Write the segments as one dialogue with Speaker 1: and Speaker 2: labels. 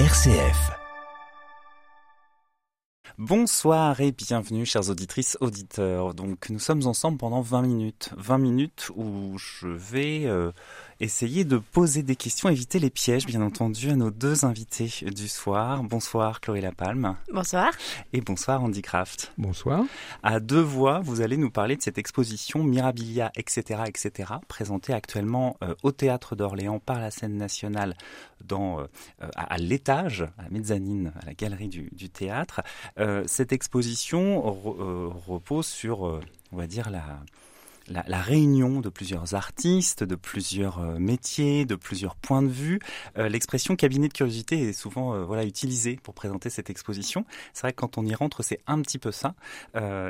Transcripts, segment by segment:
Speaker 1: RCF.
Speaker 2: Bonsoir et bienvenue chères auditrices, auditeurs. Donc nous sommes ensemble pendant 20 minutes. 20 minutes où je vais euh, essayer de poser des questions, éviter les pièges bien entendu à nos deux invités du soir. Bonsoir Chloé Lapalme.
Speaker 3: Bonsoir.
Speaker 2: Et bonsoir Andy Kraft.
Speaker 4: Bonsoir.
Speaker 2: À deux voix, vous allez nous parler de cette exposition Mirabilia, etc., etc., présentée actuellement euh, au Théâtre d'Orléans par la scène nationale dans, euh, à, l'étage, à la mezzanine, à la galerie du, du théâtre. Euh, cette exposition euh, repose sur, euh, on va dire, la, la, la, réunion de plusieurs artistes, de plusieurs métiers, de plusieurs points de vue. L'expression cabinet de curiosité est souvent voilà utilisée pour présenter cette exposition. C'est vrai que quand on y rentre, c'est un petit peu ça,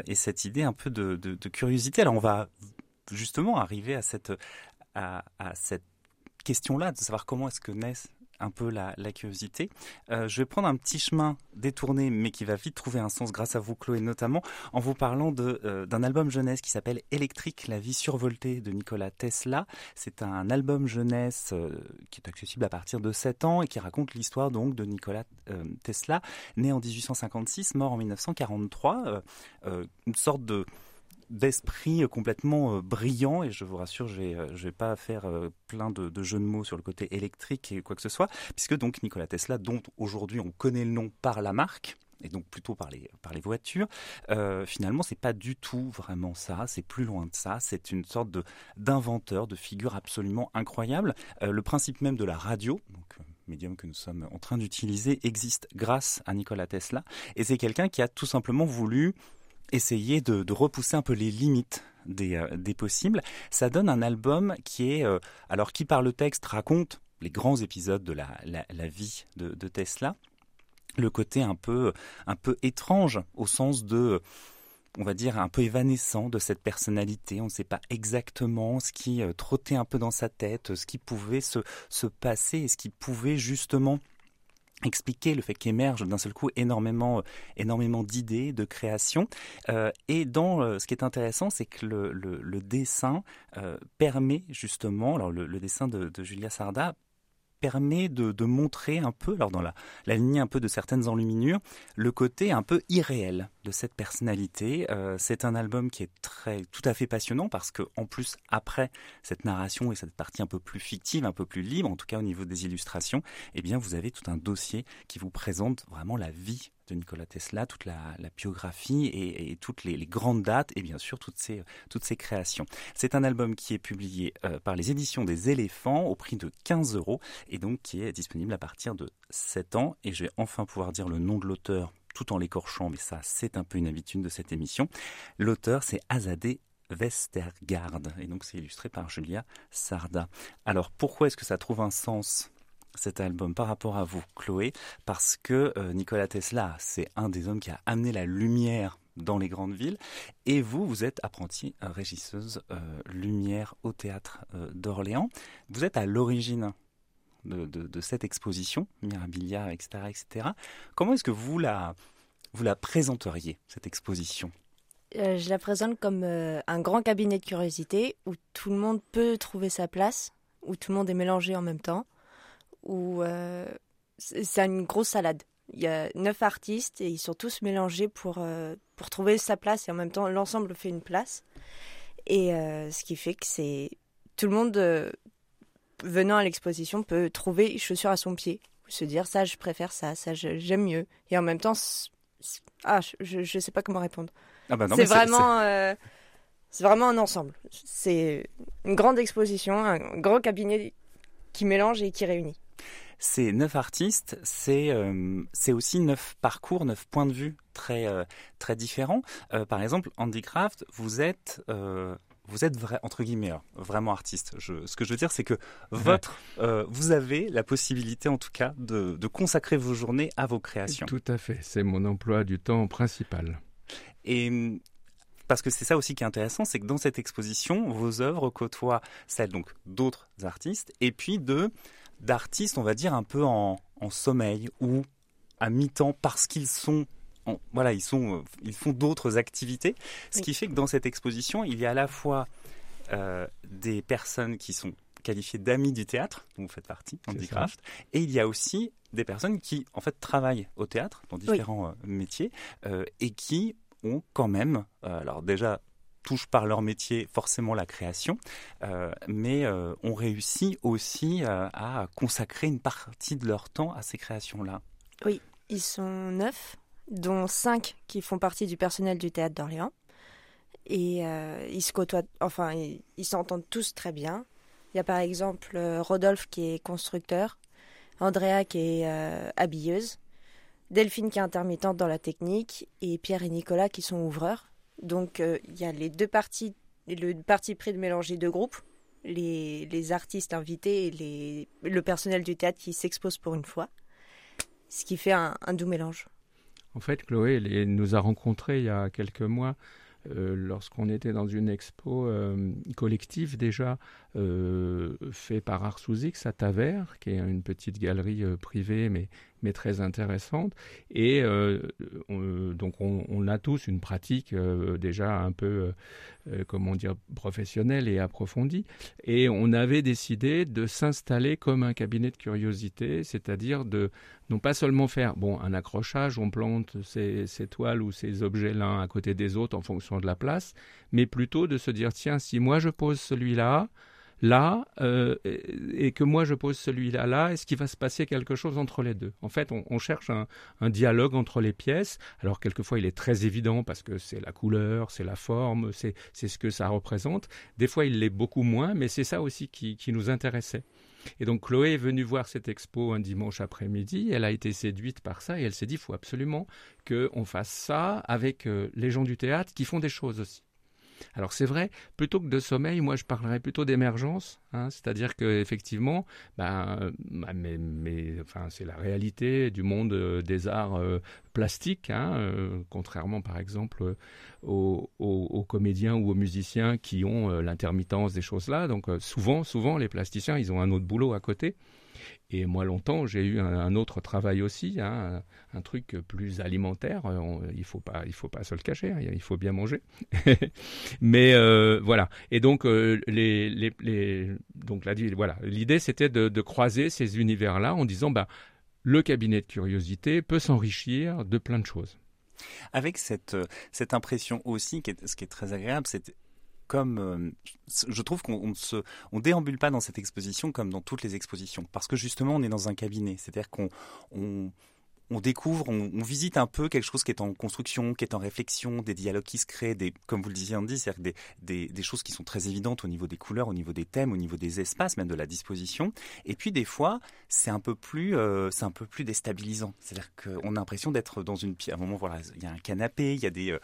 Speaker 2: et cette idée un peu de, de, de, curiosité. Alors on va justement arriver à cette à, à cette question-là de savoir comment est-ce que naissent un peu la, curiosité. Euh, je vais prendre un petit chemin détourné, mais qui va vite trouver un sens grâce à vous, Chloé, notamment, en vous parlant euh, d'un album jeunesse qui s'appelle Électrique, la vie survoltée de Nikola Tesla. C'est un album jeunesse euh, qui est accessible à partir de 7 ans et qui raconte l'histoire donc de Nikola Tesla, né en 1856, mort en 1943. Euh, une sorte de d'esprit complètement euh, brillant et je vous rassure, je vais, euh, je vais pas faire euh, plein de, jeux de mots sur le côté électrique et quoi que ce soit, puisque donc Nikola Tesla, dont aujourd'hui on connaît le nom par la marque, et donc plutôt par les, voitures, euh, finalement, c'est pas du tout vraiment ça, c'est plus loin de ça, c'est une sorte de, d'inventeur, de figure absolument incroyable. Euh, le principe même de la radio, médium que nous sommes en train d'utiliser, existe grâce à Nikola Tesla, et c'est quelqu'un qui a tout simplement voulu essayer de, repousser un peu les limites des, euh, des, possibles. Ça donne un album qui est, euh, alors qui par le texte raconte les grands épisodes de la, vie de, de, Tesla, le côté un peu, un peu étrange au sens de, on va dire, un peu évanescent de cette personnalité. On ne sait pas exactement ce qui euh, trottait un peu dans sa tête, ce qui pouvait se, se passer et ce qui pouvait justement expliquer le fait qu'émerge d'un seul coup énormément, énormément d'idées, de créations. Euh, et dans euh, ce qui est intéressant, c'est que le, dessin euh, permet justement, alors le, dessin de, de, Julia Sarda permet de, montrer un peu, alors dans la, la lignée un peu de certaines enluminures, le côté un peu irréel de cette personnalité. Euh, c'est un album qui est très, tout à fait passionnant parce que, en plus, après cette narration et cette partie un peu plus fictive, un peu plus libre, en tout cas au niveau des illustrations, eh bien, vous avez tout un dossier qui vous présente vraiment la vie de Nikola Tesla, toute la, biographie et, toutes les, grandes dates et bien sûr toutes ces créations. C'est un album qui est publié euh, par les éditions des éléphants au prix de 15 euros et donc qui est disponible à partir de 7 ans. Et je vais enfin pouvoir dire le nom de l'auteur tout en l'écorchant, mais ça c'est un peu une habitude de cette émission. L'auteur c'est Azadeh Westergaard et donc c'est illustré par Julia Sarda. Alors pourquoi est-ce que ça trouve un sens cet album par rapport à vous, Chloé, parce que euh, Nikola Tesla, c'est un des hommes qui a amené la lumière dans les grandes villes, et vous, vous êtes apprentie euh, régisseuse euh, lumière au théâtre d'Orléans. Vous êtes à l'origine de, cette exposition, Mirabilia, etc., etc. Comment est-ce que vous la, vous la présenteriez, cette exposition?
Speaker 3: Je la présente comme un grand cabinet de curiosité où tout le monde peut trouver sa place, où tout le monde est mélangé en même temps où euh, c'est une grosse salade. Il y a neuf artistes et ils sont tous mélangés pour, euh, pour trouver sa place et en même temps l'ensemble fait une place. Et euh, ce qui fait que c'est tout le monde venant à l'exposition peut trouver chaussure à son pied, se dire ça je préfère ça, ça j'aime mieux. Et en même temps, ah je je sais pas comment répondre.
Speaker 2: Ah bah
Speaker 3: c'est vraiment c'est vraiment un ensemble. C'est une grande exposition, un grand cabinet qui mélange et qui réunit
Speaker 2: c'est neuf artistes, c'est euh, aussi neuf parcours, neuf points de vue très euh, très différents. Euh, par exemple, Andy Craft, vous êtes euh, vous êtes vrai entre guillemets alors, vraiment artiste. Je, ce que je veux dire, c'est que votre euh, vous avez la possibilité, en tout cas, de, de consacrer vos journées à vos créations.
Speaker 4: Tout à fait, c'est mon emploi du temps principal.
Speaker 2: Et parce que c'est ça aussi qui est intéressant, c'est que dans cette exposition, vos œuvres côtoient celles donc d'autres artistes et puis de d'artistes, on va dire, un peu en, en sommeil ou à mi-temps parce qu'ils sont en, voilà, ils sont, ils font d'autres activités, ce oui. qui fait que dans cette exposition, il y a à la fois euh, des personnes qui sont
Speaker 5: qualifiés d'amis du théâtre, dont vous faites partie, Handicraft, et il y a aussi des personnes qui en fait travaillent au théâtre dans différents euh, métiers euh, et qui ont quand même, alors déjà touchent par leur métier forcément la création, mais ont réussi aussi à consacrer une partie de leur temps à ces créations-là.
Speaker 3: Oui, ils sont neuf, dont cinq qui font partie du personnel du théâtre d'Orléans. Et euh, ils se côtoient, enfin, ils s'entendent tous très bien. Il y a par exemple euh, Rodolphe qui est constructeur, Andrea qui est euh, habilleuse, Delphine qui est intermittente dans la technique et Pierre et Nicolas qui sont ouvreurs. Donc il y a les deux parties, le parti pris de mélanger deux groupes, les, les artistes invités et les, le personnel du théâtre qui s'expose pour une fois, ce qui fait un, doux mélange.
Speaker 4: En fait, Chloé nous a rencontrés il y a quelques mois euh, lorsqu'on était dans une expo euh, collective déjà euh, fait par X à Tavers, qui est une petite galerie privée mais, très intéressante. Et donc on, a tous une pratique déjà un peu, comment dire, professionnelle et approfondie. Et on avait décidé de s'installer comme un cabinet de curiosité, c'est-à-dire de non pas seulement faire bon un accrochage, on plante ces toiles ou ces objets l'un à côté des autres en fonction de la place, mais plutôt de se dire tiens si moi je pose celui-là là euh, et que moi je pose celui-là là, est-ce qu'il va se passer quelque chose entre les deux? En fait, on, cherche un, dialogue entre les pièces. Alors quelquefois il est très évident parce que c'est la couleur, c'est la forme, c'est ce que ça représente. Des fois il l'est beaucoup moins, mais c'est ça aussi qui, qui nous intéressait. Et donc Chloé est venue voir cette expo un dimanche après-midi, elle a été séduite par ça et elle s'est dit, il faut absolument qu'on fasse ça avec euh, les gens du théâtre qui font des choses aussi. Alors c'est vrai, plutôt que de sommeil, moi je parlerais plutôt d'émergence, hein, c'est-à-dire que effectivement, ben, bah, mais, mais, enfin, c'est la réalité du monde euh, des arts euh, plastiques, hein, euh, contrairement par exemple aux, aux, comédiens ou aux musiciens qui ont l'intermittence des choses là. Donc souvent, souvent les plasticiens, ils ont un autre boulot à côté. Et moi, longtemps, j'ai eu un, autre travail aussi, hein, un, truc plus alimentaire. il ne faut, pas, il faut pas se le cacher, hein, il faut bien manger. Mais euh, voilà. Et donc, euh, les, les, donc voilà. l'idée, c'était de, croiser ces univers-là en disant, bah, le cabinet de curiosité peut s'enrichir de plein de choses.
Speaker 5: Avec cette, cette impression aussi, ce qui est très agréable, c'est comme euh, je trouve qu'on ne déambule pas dans cette exposition comme dans toutes les expositions parce que justement on est dans un cabinet c'est-à-dire qu'on on, on découvre, on, visite un peu quelque chose qui est en construction, qui est en réflexion, des dialogues qui se créent, des, comme vous le disiez Andy, c'est-à-dire des, choses qui sont très évidentes au niveau des couleurs, au niveau des thèmes, au niveau des espaces, même de la disposition. Et puis des fois, c'est un peu plus, euh, c'est un peu plus déstabilisant. C'est-à-dire qu'on a l'impression d'être dans une pièce. À un moment, voilà, il y a un canapé, il y a des euh,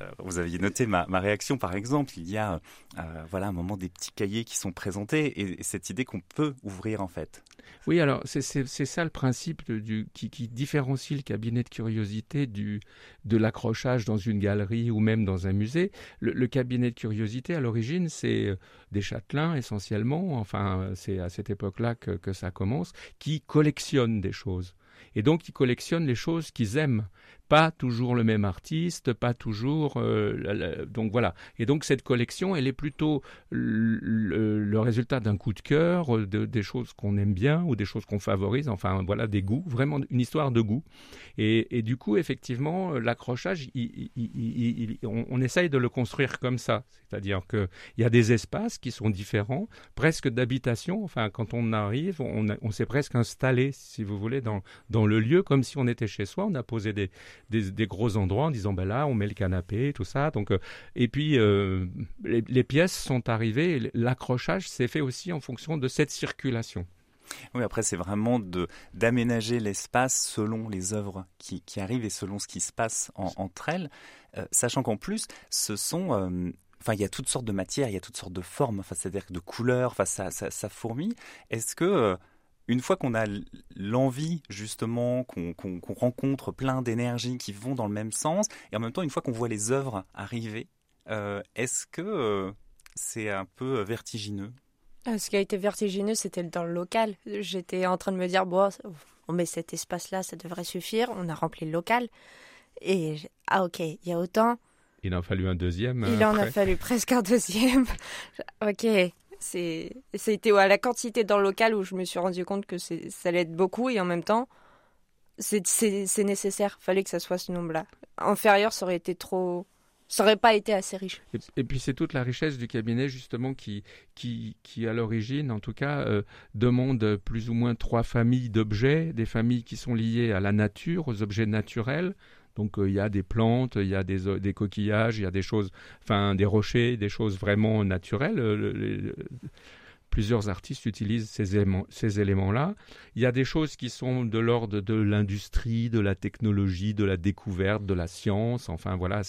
Speaker 5: euh, vous aviez noté ma, réaction, par exemple. Il y a, euh, voilà, un moment des petits cahiers qui sont présentés et, cette idée qu'on peut ouvrir en fait.
Speaker 4: Oui, alors c'est ça le principe du, qui, différencie le cabinet de curiosité du, de l'accrochage dans une galerie ou même dans un musée. Le, cabinet de curiosité, à l'origine, c'est euh, des châtelains essentiellement, enfin c'est à cette époque-là que, que ça commence, qui collectionnent des choses. Et donc, ils collectionnent les choses qu'ils aiment pas toujours le même artiste, pas toujours. Euh, donc voilà. Et donc cette collection, elle est plutôt le, résultat d'un coup de cœur, euh, de, des choses qu'on aime bien ou des choses qu'on favorise. Enfin voilà, des goûts, vraiment une histoire de goût. Et, du coup, effectivement, l'accrochage, on, essaye de le construire comme ça. C'est-à-dire qu'il y a des espaces qui sont différents, presque d'habitation. Enfin, quand on arrive, on, on s'est presque installé, si vous voulez, dans, dans le lieu, comme si on était chez soi. On a posé des, des, gros endroits en disant ben là on met le canapé tout ça. Donc euh, et puis euh, les, pièces sont arrivées l'accrochage s'est fait aussi en fonction de cette circulation.
Speaker 5: Oui, après, c'est vraiment d'aménager l'espace selon les œuvres qui, qui, arrivent et selon ce qui se passe entre elles, euh, sachant qu'en plus, ce sont Enfin, il y a toutes sortes de matières, il y a toutes sortes de formes, c'est-à-dire de couleurs, ça, ça fourmille. Est-ce que une fois qu'on a l'envie justement, qu'on rencontre plein d'énergies qui vont dans le même sens, et en même temps une fois qu'on voit les œuvres arriver, euh, est-ce que euh, c'est un peu vertigineux?
Speaker 3: Euh, Ce qui a été vertigineux, c'était dans le local. J'étais en train de me dire, bon, on met cet espace-là, ça devrait suffire. On a rempli le local. Et ah ok, il y a autant.
Speaker 4: Il en a fallu un deuxième.
Speaker 3: Il en a fallu presque un deuxième. ok, C'était à la quantité dans le local où je me suis rendu compte que ça allait être beaucoup et en même temps, c'est nécessaire. Fallait que ça soit ce nombre-là. Inférieur, ça aurait été trop ça pas été assez riche.
Speaker 4: Et, puis c'est toute la richesse du cabinet justement qui, qui, qui à l'origine, en tout cas, euh, demande plus ou moins trois familles d'objets, des familles qui sont liées à la nature, aux objets naturels. Donc euh, il y a des plantes, il y a des, des coquillages, il y a des choses, enfin des rochers, des choses vraiment naturelles. Euh, plusieurs artistes utilisent ces éléments, ces éléments-là. Il y a des choses qui sont de l'ordre de l'industrie, de la technologie, de la découverte, de la science. Enfin voilà,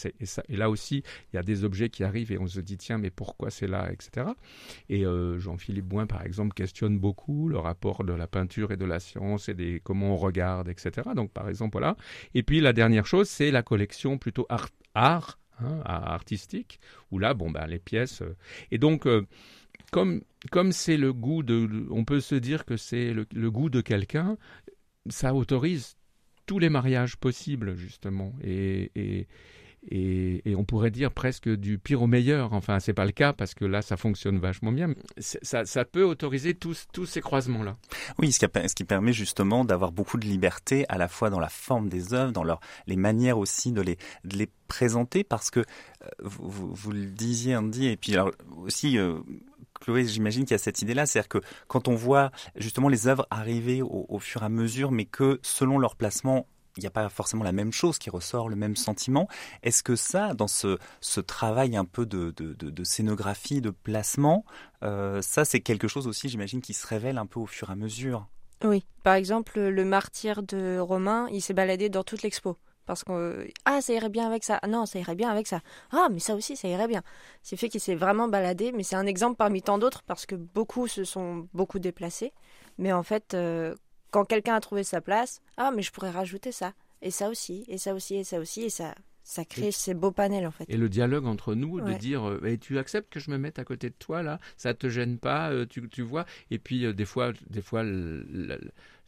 Speaker 4: et, là aussi, il y a des objets qui arrivent et on se dit tiens, mais pourquoi c'est là, etc. Et euh, Jean-Philippe Boin, par exemple, questionne beaucoup le rapport de la peinture et de la science et des comment on regarde, etc. Donc par exemple voilà. Et puis la dernière chose, c'est la collection plutôt art, art hein, artistique, où là, bon, ben, les pièces. Euh, et donc, euh, comme comme c'est le goût de, on peut se dire que c'est le, goût de quelqu'un, ça autorise tous les mariages possibles justement et, et, et, on pourrait dire presque du pire au meilleur. Enfin, c'est pas le cas parce que là, ça fonctionne vachement bien. Ça, ça, peut autoriser tous, tous ces croisements-là.
Speaker 5: Oui, ce qui, permet justement d'avoir beaucoup de liberté à la fois dans la forme des œuvres, dans leur, les manières aussi de les, de les présenter parce que euh, vous, vous, le disiez Andy et puis aussi euh, Chloé, j'imagine qu'il y a cette idée-là, c'est-à-dire que quand on voit justement les œuvres arriver au, fur et à mesure, mais que selon leur placement, il n'y a pas forcément la même chose qui ressort, le même sentiment. Est-ce que ça, dans ce, travail un peu de, de, scénographie, de placement, euh, ça c'est quelque chose aussi, j'imagine, qui se révèle un peu au fur et à mesure?
Speaker 3: Oui, par exemple, le martyr de Romain, il s'est baladé dans toute l'expo parce que ah ça irait bien avec ça. Non ça irait bien avec ça. Ah mais ça aussi ça irait bien c'est fait qu'il s'est vraiment baladé mais c'est un exemple parmi tant d'autres parce que beaucoup se sont beaucoup déplacés. Mais en fait euh, quand quelqu'un a trouvé sa place ah mais je pourrais rajouter ça. Et ça aussi et ça aussi et ça aussi et ça ça crée ces beaux panels en fait.
Speaker 4: Et le dialogue entre nous, de dire euh, eh, tu acceptes que je me mette à côté de toi là, ça te gêne pas, euh, tu, tu vois. Et puis des fois, des fois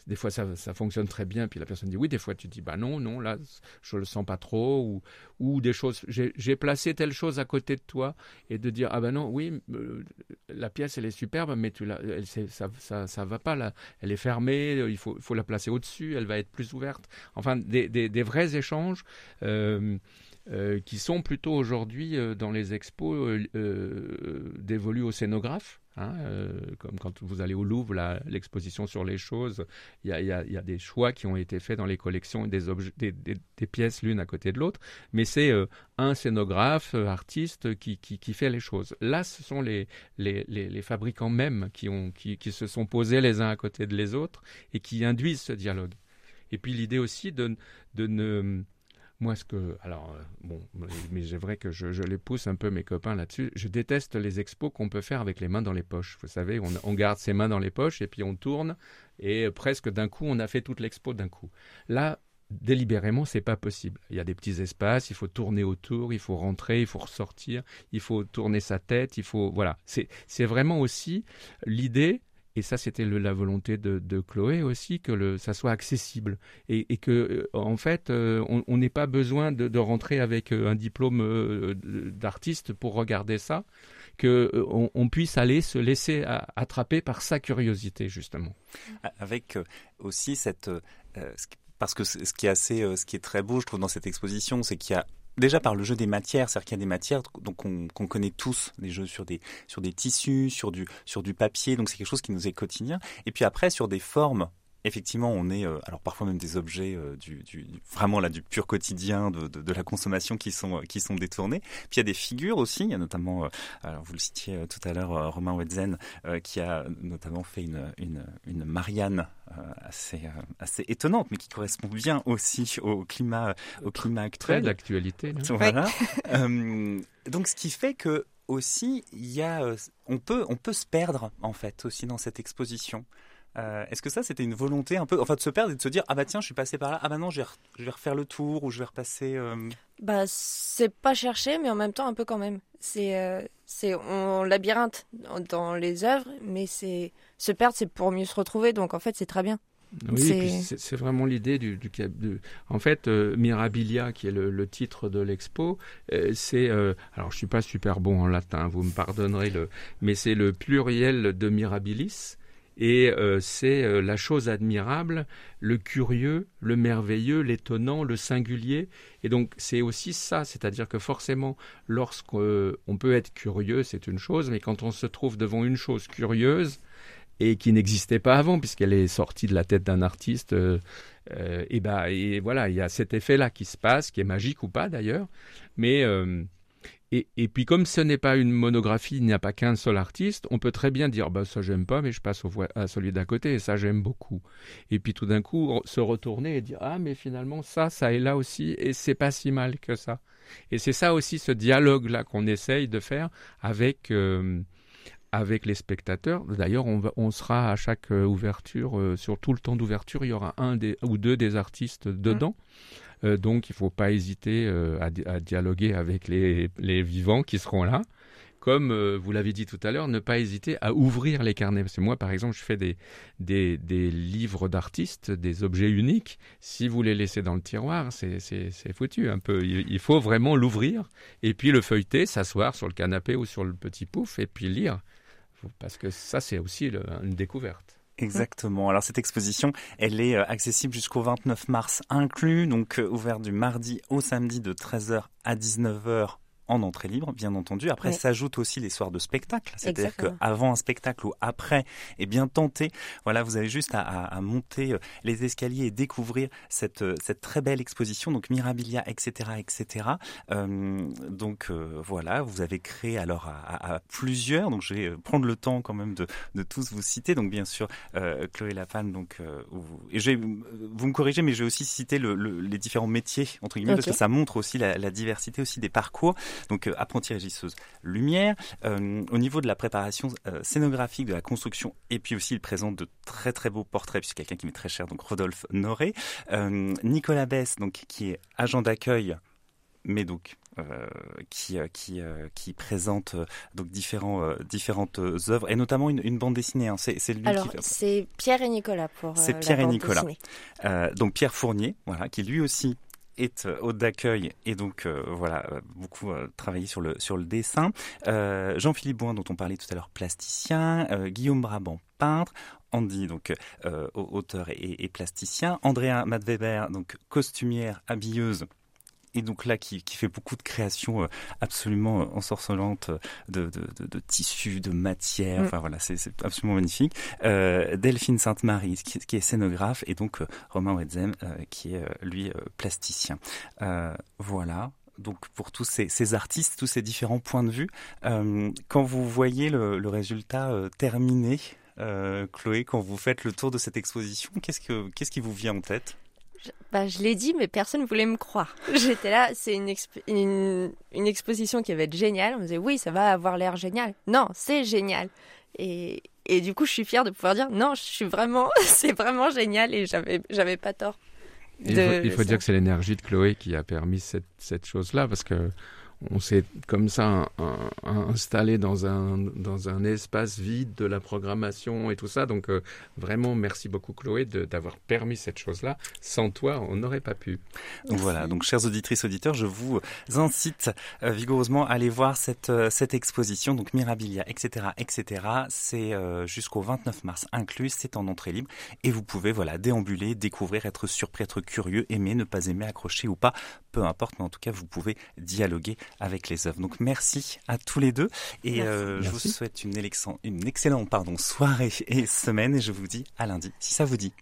Speaker 4: des fois, ça, ça, fonctionne très bien, puis la personne dit oui. Des fois, tu dis bah non, non, là, je le sens pas trop, ou, ou des choses. J'ai placé telle chose à côté de toi, et de dire ah ben non, oui, euh, la pièce elle est superbe, mais tu la, elle, ça, ça, ça, va pas là. Elle est fermée, il faut, faut la placer au-dessus, elle va être plus ouverte. Enfin, des, des, vrais échanges. Euh, euh, qui sont plutôt aujourd'hui dans les expos euh, dévolus aux scénographes. Hein, euh, comme quand vous allez au Louvre, l'exposition sur les choses, il y, a, des choix qui ont été faits dans les collections des, pièces l'une à côté de l'autre, mais c'est euh, un scénographe, euh, artiste qui, fait les choses. Là, ce sont les, fabricants même qui, se sont posés les uns à côté de les autres et qui induisent ce dialogue. Et puis l'idée aussi de ne moi, ce que. Alors, euh, bon, mais c'est vrai que je, les pousse un peu, mes copains, là-dessus. Je déteste les expos qu'on peut faire avec les mains dans les poches. Vous savez, on, garde ses mains dans les poches et puis on tourne et presque d'un coup, on a fait toute l'expo d'un coup. Là, délibérément, c'est pas possible. Il y a des petits espaces, il faut tourner autour, il faut rentrer, il faut ressortir, il faut tourner sa tête, il faut. Voilà. C'est vraiment aussi l'idée et ça, c'était la volonté de, Chloé aussi, que ça soit accessible. Et, et que, euh, en fait, euh, on n'ait pas besoin de, rentrer avec euh, un diplôme d'artiste pour regarder ça, qu'on on puisse aller se laisser attraper par sa curiosité, justement.
Speaker 5: Avec aussi cette parce que ce qui est assez, ce qui est très beau, je trouve, dans cette exposition, c'est qu'il y a déjà par le jeu des matières, c'est-à-dire qu'il y a des matières donc qu'on connaît tous, des jeux sur des sur des tissus, sur du sur du papier, donc c'est quelque chose qui nous est quotidien. Et puis après sur des formes effectivement, on est euh, alors parfois même des objets euh, du, du, vraiment là du pur quotidien de, de, de, la consommation qui sont qui sont détournés. Puis il y a des figures aussi. Il y a notamment, euh, alors vous le citiez tout à l'heure, Romain Wedzen, qui a notamment fait une une, une Marianne assez assez étonnante, mais qui correspond bien aussi au climat au climat actuel.
Speaker 4: Très d'actualité.
Speaker 5: Voilà. donc ce qui fait que aussi il y a on peut on peut se perdre en fait aussi dans cette exposition. Euh, est-ce que ça, c'était une volonté un peu, enfin, de se perdre et de se dire, ah bah tiens, je suis passé par là, ah bah non, je vais, refaire le tour ou je vais repasser. Euh...
Speaker 3: Bah, c'est pas chercher, mais en même temps un peu quand même. C'est, euh, c'est, on labyrinthe dans les œuvres, mais c'est se perdre, c'est pour mieux se retrouver. Donc en fait, c'est très bien.
Speaker 4: Oui, c'est vraiment l'idée du, du, En fait, euh, Mirabilia, qui est le, titre de l'expo, euh, c'est. Euh, alors, je suis pas super bon en latin, vous me pardonnerez, le, mais c'est le pluriel de Mirabilis. Et c'est la chose admirable, le curieux, le merveilleux, l'étonnant, le singulier. Et donc c'est aussi ça, c'est-à-dire que forcément, lorsqu'on peut être curieux, c'est une chose, mais quand on se trouve devant une chose curieuse, et qui n'existait pas avant puisqu'elle est sortie de la tête d'un artiste. Euh, euh, et bah et voilà, il y a cet effet-là qui se passe, qui est magique ou pas d'ailleurs. Mais euh, et, puis comme ce n'est pas une monographie, il n'y a pas qu'un seul artiste, on peut très bien dire bah ça j'aime pas, mais je passe au, à celui d'à côté et ça j'aime beaucoup. Et puis tout d'un coup se retourner et dire ah mais finalement ça ça est là aussi et c'est pas si mal que ça. Et c'est ça aussi ce dialogue là qu'on essaye de faire avec avec les spectateurs. D'ailleurs, on, sera à chaque euh, ouverture, euh, sur tout le temps d'ouverture, il y aura un ou deux des artistes dedans. Mmh. Euh, donc, il ne faut pas hésiter à, dialoguer avec les, vivants qui seront là. Comme vous l'avez dit tout à l'heure, ne pas hésiter à ouvrir les carnets. Parce que moi, par exemple, je fais des, livres d'artistes, des objets uniques. Si vous les laissez dans le tiroir, c'est foutu un peu. Il faut vraiment l'ouvrir et puis le feuilleter, s'asseoir sur le canapé ou sur le petit pouf et puis lire parce que ça, c'est aussi une découverte.
Speaker 5: Exactement. Alors cette exposition, elle est euh, accessible jusqu'au 29 mars inclus, donc euh, ouverte du mardi au samedi de 13h à 19h en entrée libre, bien entendu. Après, s'ajoutent aussi les soirs de spectacle. C'est-à-dire qu'avant un spectacle ou après, eh bien, tenter. Voilà, vous avez juste à, monter euh, les escaliers et découvrir cette, euh, cette très belle exposition. Donc, Mirabilia, etc., etc. Euh, donc, voilà, vous avez créé alors à, plusieurs. Donc, je vais prendre le temps quand même de, de tous vous citer. Donc, bien sûr, Chloé Lafane, donc, et je vous me corrigez, mais je vais aussi citer le, les différents métiers, entre guillemets, parce que ça montre aussi la, la diversité aussi des parcours. Donc euh, apprenti régisseuse lumière. Euh, au niveau de la préparation euh, scénographique, de la construction, et puis aussi il présente de très très beaux portraits, puisque quelqu'un qui m'est très cher, donc Rodolphe Noré. Nicolas Bess, donc qui est agent d'accueil mais donc qui qui qui présente donc différents différentes œuvres et notamment une, bande dessinée. Hein. C'est c'est lui
Speaker 3: Alors, c'est Pierre et Nicolas pour.
Speaker 5: C'est Pierre et Nicolas. donc Pierre Fournier, voilà, qui lui aussi est euh, hôte d'accueil et donc euh, voilà euh, beaucoup travaillé sur le dessin. Jean-Philippe Boin dont on parlait tout à l'heure plasticien, Guillaume Brabant peintre, Andy, donc auteur et, et, plasticien, Andrea Madweber, donc costumière, habilleuse et donc là qui, fait beaucoup de créations euh, absolument euh, ensorcelantes euh, de, de, tissus, de matière. Mm. Enfin voilà, c'est absolument magnifique. Delphine Sainte-Marie qui, est scénographe et donc Romain Wedzem qui est lui plasticien. voilà. Donc pour tous ces, artistes, tous ces différents points de vue, quand vous voyez le, résultat terminé, Chloé, quand vous faites le tour de cette exposition, qu'est-ce que qu'est-ce qui vous vient en tête?
Speaker 3: Bah, je l'ai dit, mais personne ne voulait me croire. J'étais là, c'est une, une, exposition qui va être géniale. On me disait, oui, ça va avoir l'air génial. Non, c'est génial. Et, et, du coup, je suis fière de pouvoir dire, non, je suis vraiment, c'est vraiment génial et j'avais, j'avais pas tort.
Speaker 4: il faut, il faut dire que c'est l'énergie de Chloé qui a permis cette, cette chose-là, parce que on s'est comme ça installé dans un, dans un espace vide de la programmation et tout ça. Donc euh, vraiment, merci beaucoup Chloé d'avoir permis cette chose-là. Sans toi, on n'aurait pas pu.
Speaker 5: Donc voilà, donc chers auditrices, auditeurs, je vous incite euh, vigoureusement à aller voir cette, euh, cette exposition, donc Mirabilia, etc., etc. C'est jusqu'au 29 mars inclus, c'est en entrée libre et vous pouvez voilà déambuler, découvrir, être surpris, être curieux, aimer, ne pas aimer, accrocher ou pas, peu importe, mais en tout cas vous pouvez dialoguer avec les œuvres. Donc merci à tous les deux et euh, je vous souhaite une, une excellente pardon, soirée et semaine et je vous dis à lundi si ça vous dit.